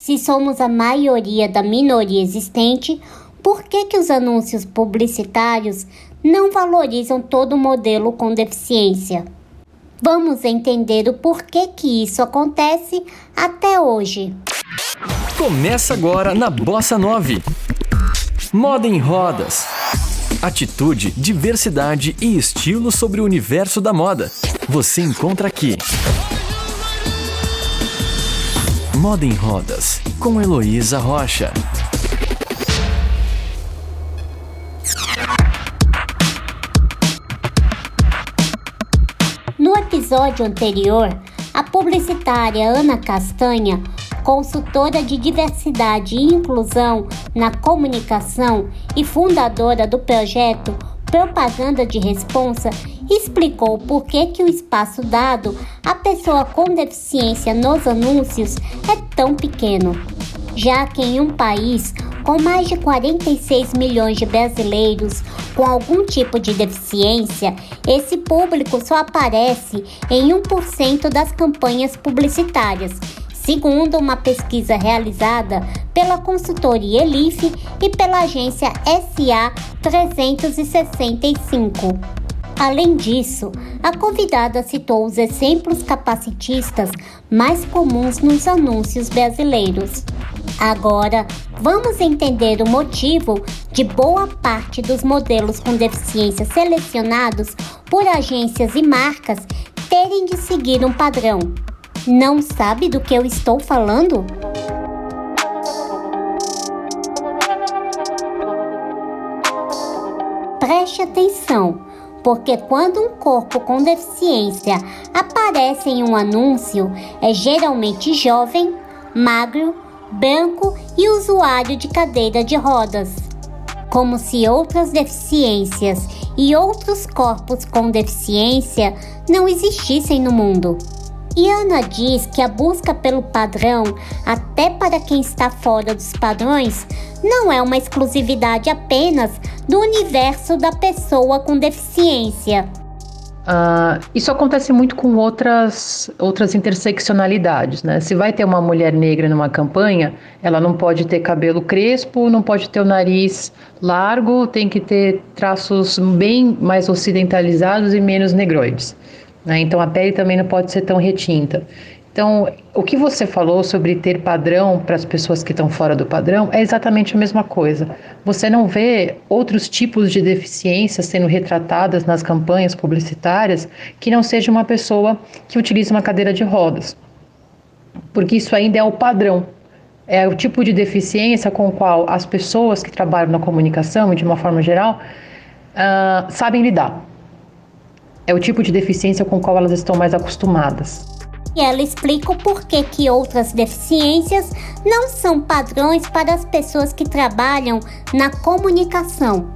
Se somos a maioria da minoria existente, por que, que os anúncios publicitários não valorizam todo modelo com deficiência? Vamos entender o porquê que isso acontece até hoje. Começa agora na Bossa 9. Moda em rodas. Atitude, diversidade e estilo sobre o universo da moda. Você encontra aqui. Moda em Rodas, com Heloísa Rocha. No episódio anterior, a publicitária Ana Castanha, consultora de diversidade e inclusão na comunicação e fundadora do projeto Propaganda de Responsa, explicou por que, que o espaço dado à pessoa com deficiência nos anúncios é tão pequeno, já que em um país com mais de 46 milhões de brasileiros com algum tipo de deficiência, esse público só aparece em 1% das campanhas publicitárias, segundo uma pesquisa realizada pela consultoria Elif e pela agência SA 365. Além disso, a convidada citou os exemplos capacitistas mais comuns nos anúncios brasileiros. Agora, vamos entender o motivo de boa parte dos modelos com deficiência selecionados por agências e marcas terem de seguir um padrão. Não sabe do que eu estou falando? Preste atenção, porque quando um corpo com deficiência aparece em um anúncio, é geralmente jovem, magro, branco e usuário de cadeira de rodas. Como se outras deficiências e outros corpos com deficiência não existissem no mundo. E Ana diz que a busca pelo padrão, até para quem está fora dos padrões, não é uma exclusividade apenas do universo da pessoa com deficiência. Uh, isso acontece muito com outras, outras interseccionalidades, né? Se vai ter uma mulher negra numa campanha, ela não pode ter cabelo crespo, não pode ter o nariz largo, tem que ter traços bem mais ocidentalizados e menos negroides. Né? Então a pele também não pode ser tão retinta. Então, o que você falou sobre ter padrão para as pessoas que estão fora do padrão é exatamente a mesma coisa. Você não vê outros tipos de deficiências sendo retratadas nas campanhas publicitárias que não seja uma pessoa que utiliza uma cadeira de rodas. Porque isso ainda é o padrão. É o tipo de deficiência com o qual as pessoas que trabalham na comunicação, e de uma forma geral, uh, sabem lidar é o tipo de deficiência com qual elas estão mais acostumadas. E ela explica o porquê que outras deficiências não são padrões para as pessoas que trabalham na comunicação.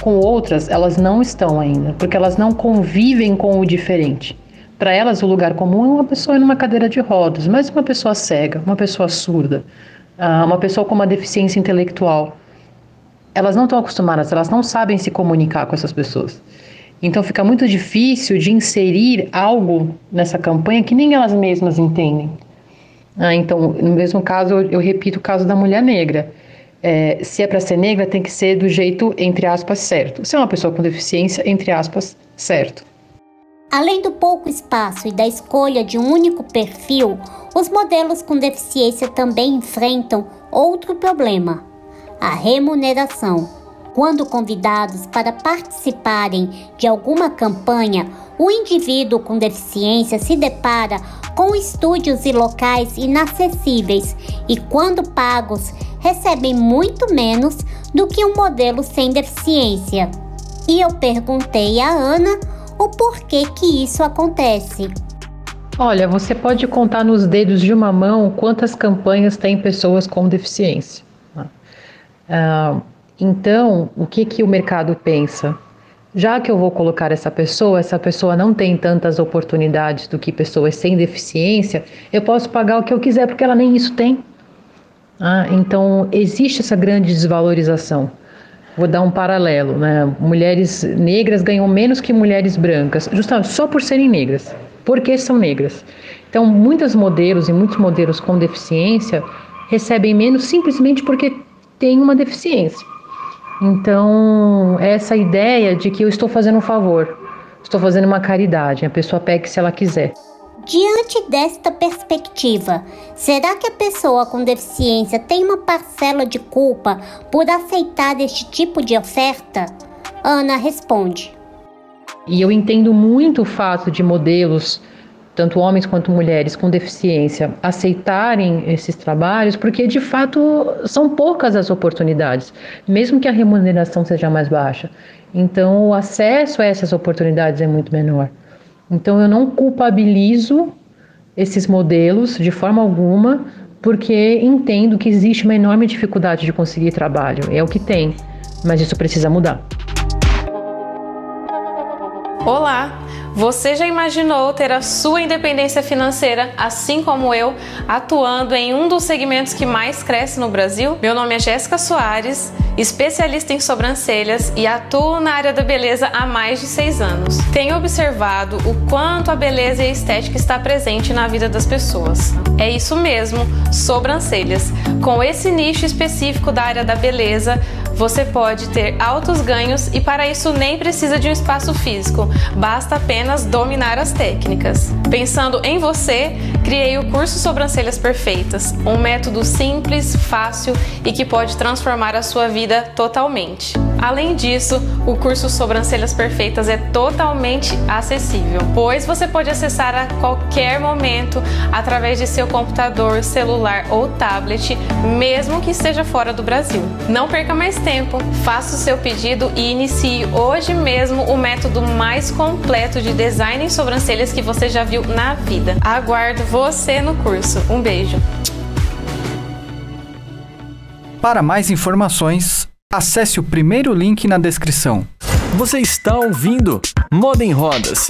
Com outras, elas não estão ainda, porque elas não convivem com o diferente. Para elas, o lugar comum é uma pessoa numa cadeira de rodas, mas uma pessoa cega, uma pessoa surda, ah, uma pessoa com uma deficiência intelectual. Elas não estão acostumadas, elas não sabem se comunicar com essas pessoas. Então fica muito difícil de inserir algo nessa campanha que nem elas mesmas entendem. Ah, então, no mesmo caso, eu, repito o caso da mulher negra. É, se é para ser negra, tem que ser do jeito, entre aspas, certo. Se é uma pessoa com deficiência, entre aspas, certo. Além do pouco espaço e da escolha de um único perfil, os modelos com deficiência também enfrentam outro problema: a remuneração. Quando convidados para participarem de alguma campanha, o indivíduo com deficiência se depara com estúdios e locais inacessíveis e, quando pagos, recebem muito menos do que um modelo sem deficiência. E eu perguntei a Ana o porquê que isso acontece. Olha, você pode contar nos dedos de uma mão quantas campanhas tem pessoas com deficiência. Uh, então, o que, que o mercado pensa? Já que eu vou colocar essa pessoa, essa pessoa não tem tantas oportunidades do que pessoas sem deficiência, eu posso pagar o que eu quiser porque ela nem isso tem. Ah, então, existe essa grande desvalorização. Vou dar um paralelo, né? Mulheres negras ganham menos que mulheres brancas, justamente só por serem negras, porque são negras. Então, muitos modelos e muitos modelos com deficiência recebem menos simplesmente porque têm uma deficiência. Então, essa ideia de que eu estou fazendo um favor, estou fazendo uma caridade, a pessoa pegue se ela quiser. Diante desta perspectiva, será que a pessoa com deficiência tem uma parcela de culpa por aceitar este tipo de oferta? Ana responde. E eu entendo muito o fato de modelos, tanto homens quanto mulheres com deficiência, aceitarem esses trabalhos, porque de fato são poucas as oportunidades, mesmo que a remuneração seja mais baixa. Então, o acesso a essas oportunidades é muito menor. Então eu não culpabilizo esses modelos de forma alguma, porque entendo que existe uma enorme dificuldade de conseguir trabalho. É o que tem, mas isso precisa mudar. Olá! Você já imaginou ter a sua independência financeira, assim como eu, atuando em um dos segmentos que mais cresce no Brasil? Meu nome é Jéssica Soares, especialista em sobrancelhas e atuo na área da beleza há mais de seis anos. Tenho observado o quanto a beleza e a estética está presente na vida das pessoas. É isso mesmo, sobrancelhas. Com esse nicho específico da área da beleza, você pode ter altos ganhos e para isso nem precisa de um espaço físico, basta apenas dominar as técnicas. Pensando em você, criei o curso Sobrancelhas Perfeitas, um método simples, fácil e que pode transformar a sua vida totalmente. Além disso, o curso Sobrancelhas Perfeitas é totalmente acessível, pois você pode acessar a qualquer momento através de seu computador, celular ou tablet, mesmo que esteja fora do Brasil. Não perca mais tempo, faça o seu pedido e inicie hoje mesmo o método mais completo de design em sobrancelhas que você já viu na vida. Aguardo você no curso. Um beijo. Para mais informações, acesse o primeiro link na descrição. Você está ouvindo Moda em Rodas.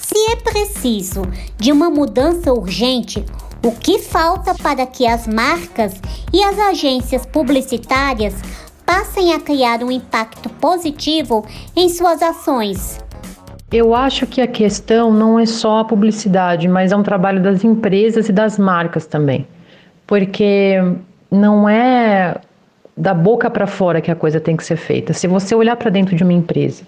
Se é preciso de uma mudança urgente, o que falta para que as marcas e as agências publicitárias passem a criar um impacto positivo em suas ações? Eu acho que a questão não é só a publicidade, mas é um trabalho das empresas e das marcas também. Porque não é da boca para fora que a coisa tem que ser feita. Se você olhar para dentro de uma empresa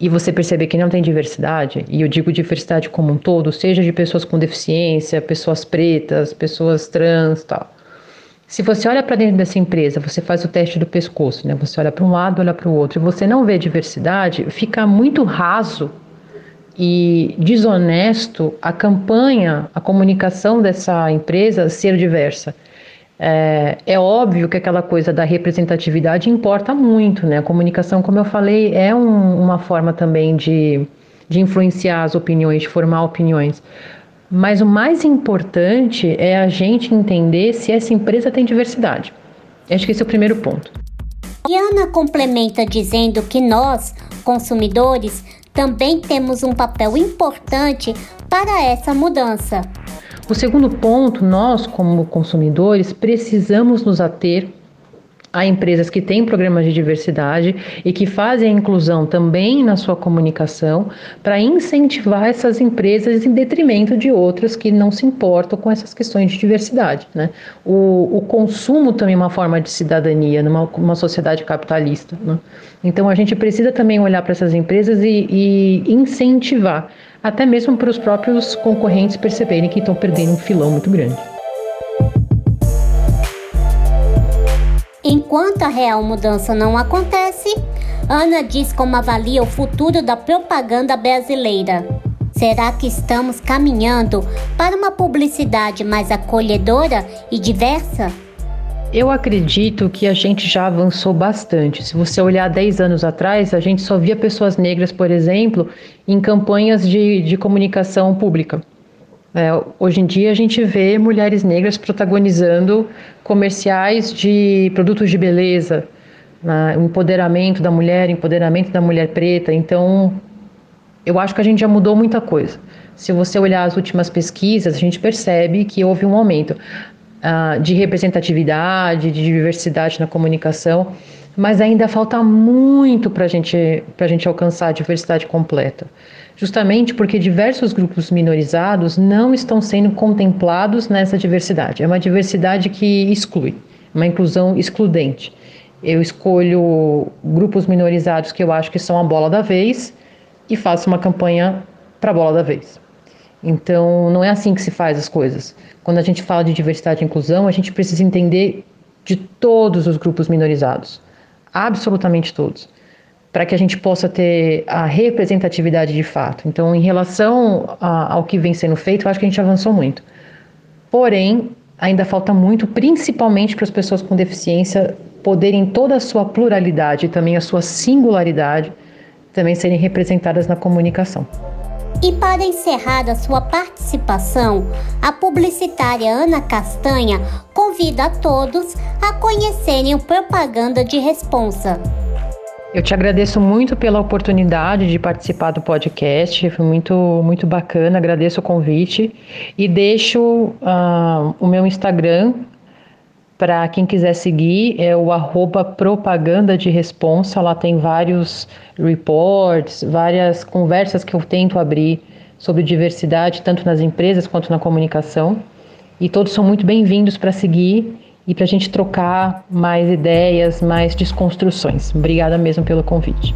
e você perceber que não tem diversidade, e eu digo diversidade como um todo, seja de pessoas com deficiência, pessoas pretas, pessoas trans, tal. Se você olha para dentro dessa empresa, você faz o teste do pescoço, né? Você olha para um lado, olha para o outro, e você não vê diversidade, fica muito raso e desonesto a campanha, a comunicação dessa empresa ser diversa. É, é, óbvio que aquela coisa da representatividade importa muito, né? A comunicação, como eu falei, é um, uma forma também de, de influenciar as opiniões, de formar opiniões. Mas o mais importante é a gente entender se essa empresa tem diversidade. Acho que esse é o primeiro ponto. E Ana complementa dizendo que nós, consumidores, também temos um papel importante para essa mudança. O segundo ponto, nós, como consumidores, precisamos nos ater a empresas que têm programas de diversidade e que fazem a inclusão também na sua comunicação para incentivar essas empresas em detrimento de outras que não se importam com essas questões de diversidade. Né? O, o consumo também é uma forma de cidadania numa sociedade capitalista. Né? Então a gente precisa também olhar para essas empresas e, e incentivar até mesmo para os próprios concorrentes perceberem que estão perdendo um filão muito grande. Enquanto a real mudança não acontece, Ana diz como avalia o futuro da propaganda brasileira. Será que estamos caminhando para uma publicidade mais acolhedora e diversa? Eu acredito que a gente já avançou bastante. Se você olhar 10 anos atrás, a gente só via pessoas negras, por exemplo, em campanhas de, de comunicação pública. É, hoje em dia a gente vê mulheres negras protagonizando comerciais de produtos de beleza, né, empoderamento da mulher, empoderamento da mulher preta. Então, eu acho que a gente já mudou muita coisa. Se você olhar as últimas pesquisas, a gente percebe que houve um aumento uh, de representatividade, de diversidade na comunicação, mas ainda falta muito para gente, a gente alcançar a diversidade completa. justamente porque diversos grupos minorizados não estão sendo contemplados nessa diversidade. É uma diversidade que exclui, uma inclusão excludente. Eu escolho grupos minorizados que eu acho que são a bola da vez e faço uma campanha para a bola da vez. Então, não é assim que se faz as coisas. Quando a gente fala de diversidade e inclusão, a gente precisa entender de todos os grupos minorizados, absolutamente todos, para que a gente possa ter a representatividade de fato. Então, em relação a, ao que vem sendo feito, eu acho que a gente avançou muito. Porém, ainda falta muito, principalmente para as pessoas com deficiência poderem toda a sua pluralidade e também a sua singularidade também serem representadas na comunicação. E para encerrar a sua participação, a publicitária Ana Castanha convida a todos a conhecerem o Propaganda de Responsa. Eu te agradeço muito pela oportunidade de participar do podcast, foi muito, muito bacana, agradeço o convite e deixo uh, o meu Instagram para quem quiser seguir, é o arroba propaganda de responsa. Lá tem vários reports, várias conversas que eu tento abrir sobre diversidade, tanto nas empresas quanto na comunicação. E todos são muito bem-vindos para seguir e para a gente trocar mais ideias, mais desconstruções. Obrigada mesmo pelo convite.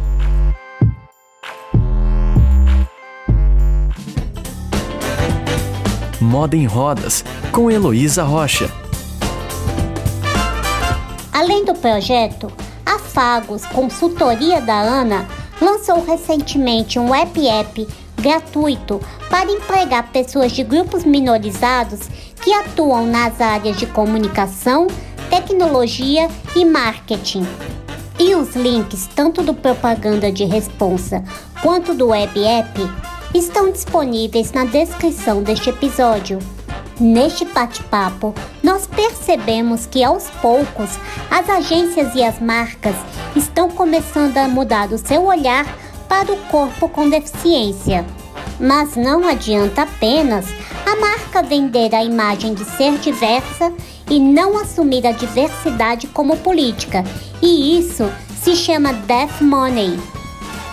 Moda em Rodas, com Heloísa Rocha. Além do projeto, a Fagos, consultoria da ANA, lançou recentemente um web app gratuito para empregar pessoas de grupos minorizados que atuam nas áreas de comunicação, tecnologia e marketing. E os links tanto do Propaganda de Responsa quanto do web app estão disponíveis na descrição deste episódio. Neste bate-papo, nós percebemos que aos poucos as agências e as marcas estão começando a mudar o seu olhar para o corpo com deficiência. Mas não adianta apenas a marca vender a imagem de ser diversa e não assumir a diversidade como política, e isso se chama Death Money.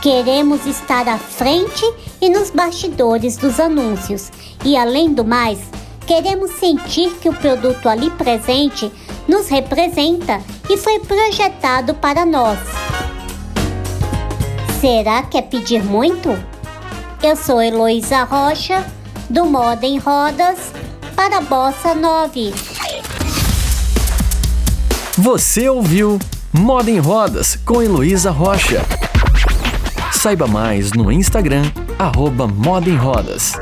Queremos estar à frente e nos bastidores dos anúncios, e além do mais, Queremos sentir que o produto ali presente nos representa e foi projetado para nós. Será que é pedir muito? Eu sou Heloísa Rocha, do Moda em Rodas, para Bossa 9. Você ouviu Moda em Rodas com Heloísa Rocha. Saiba mais no Instagram, arroba Moda em Rodas.